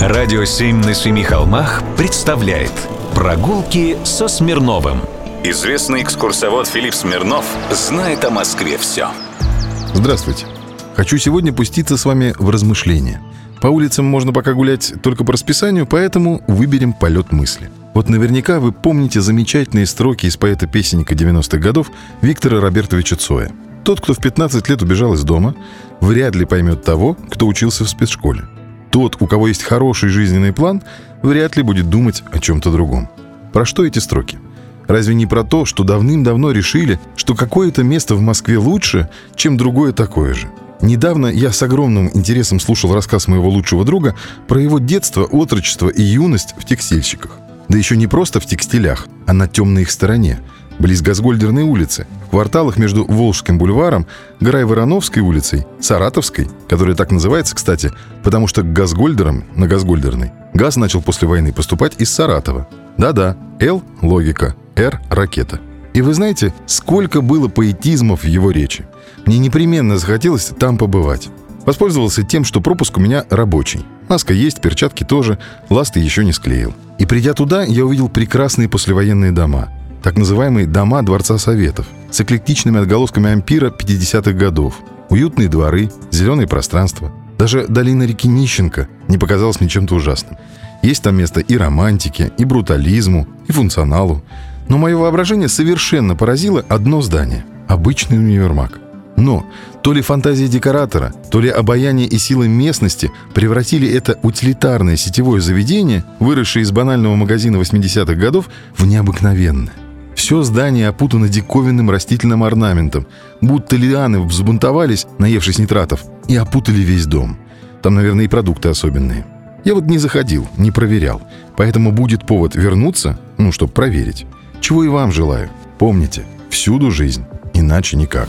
Радио «Семь на семи холмах» представляет Прогулки со Смирновым Известный экскурсовод Филипп Смирнов знает о Москве все Здравствуйте. Хочу сегодня пуститься с вами в размышления. По улицам можно пока гулять только по расписанию, поэтому выберем полет мысли. Вот наверняка вы помните замечательные строки из поэта-песенника 90-х годов Виктора Робертовича Цоя. Тот, кто в 15 лет убежал из дома, вряд ли поймет того, кто учился в спецшколе. Тот, у кого есть хороший жизненный план, вряд ли будет думать о чем-то другом. Про что эти строки? Разве не про то, что давным-давно решили, что какое-то место в Москве лучше, чем другое такое же? Недавно я с огромным интересом слушал рассказ моего лучшего друга про его детство, отрочество и юность в текстильщиках. Да еще не просто в текстилях, а на темной их стороне, близ Газгольдерной улицы, в кварталах между Волжским бульваром, Грай-Вороновской улицей, Саратовской, которая так называется, кстати, потому что к Газгольдерам на Газгольдерной газ начал после войны поступать из Саратова. Да-да, Л – логика, Р – ракета. И вы знаете, сколько было поэтизмов в его речи. Мне непременно захотелось там побывать. Воспользовался тем, что пропуск у меня рабочий. Маска есть, перчатки тоже, ласты еще не склеил. И придя туда, я увидел прекрасные послевоенные дома. Так называемые «дома Дворца Советов» с эклектичными отголосками ампира 50-х годов. Уютные дворы, зеленое пространство. Даже долина реки Нищенко не показалась мне чем-то ужасным. Есть там место и романтике, и брутализму, и функционалу. Но мое воображение совершенно поразило одно здание – обычный универмаг. Но то ли фантазия декоратора, то ли обаяние и силы местности превратили это утилитарное сетевое заведение, выросшее из банального магазина 80-х годов, в необыкновенное. Все здание опутано диковинным растительным орнаментом, будто лианы взбунтовались, наевшись нитратов, и опутали весь дом. Там, наверное, и продукты особенные. Я вот не заходил, не проверял, поэтому будет повод вернуться, ну, чтобы проверить. Чего и вам желаю. Помните, всюду жизнь, иначе никак.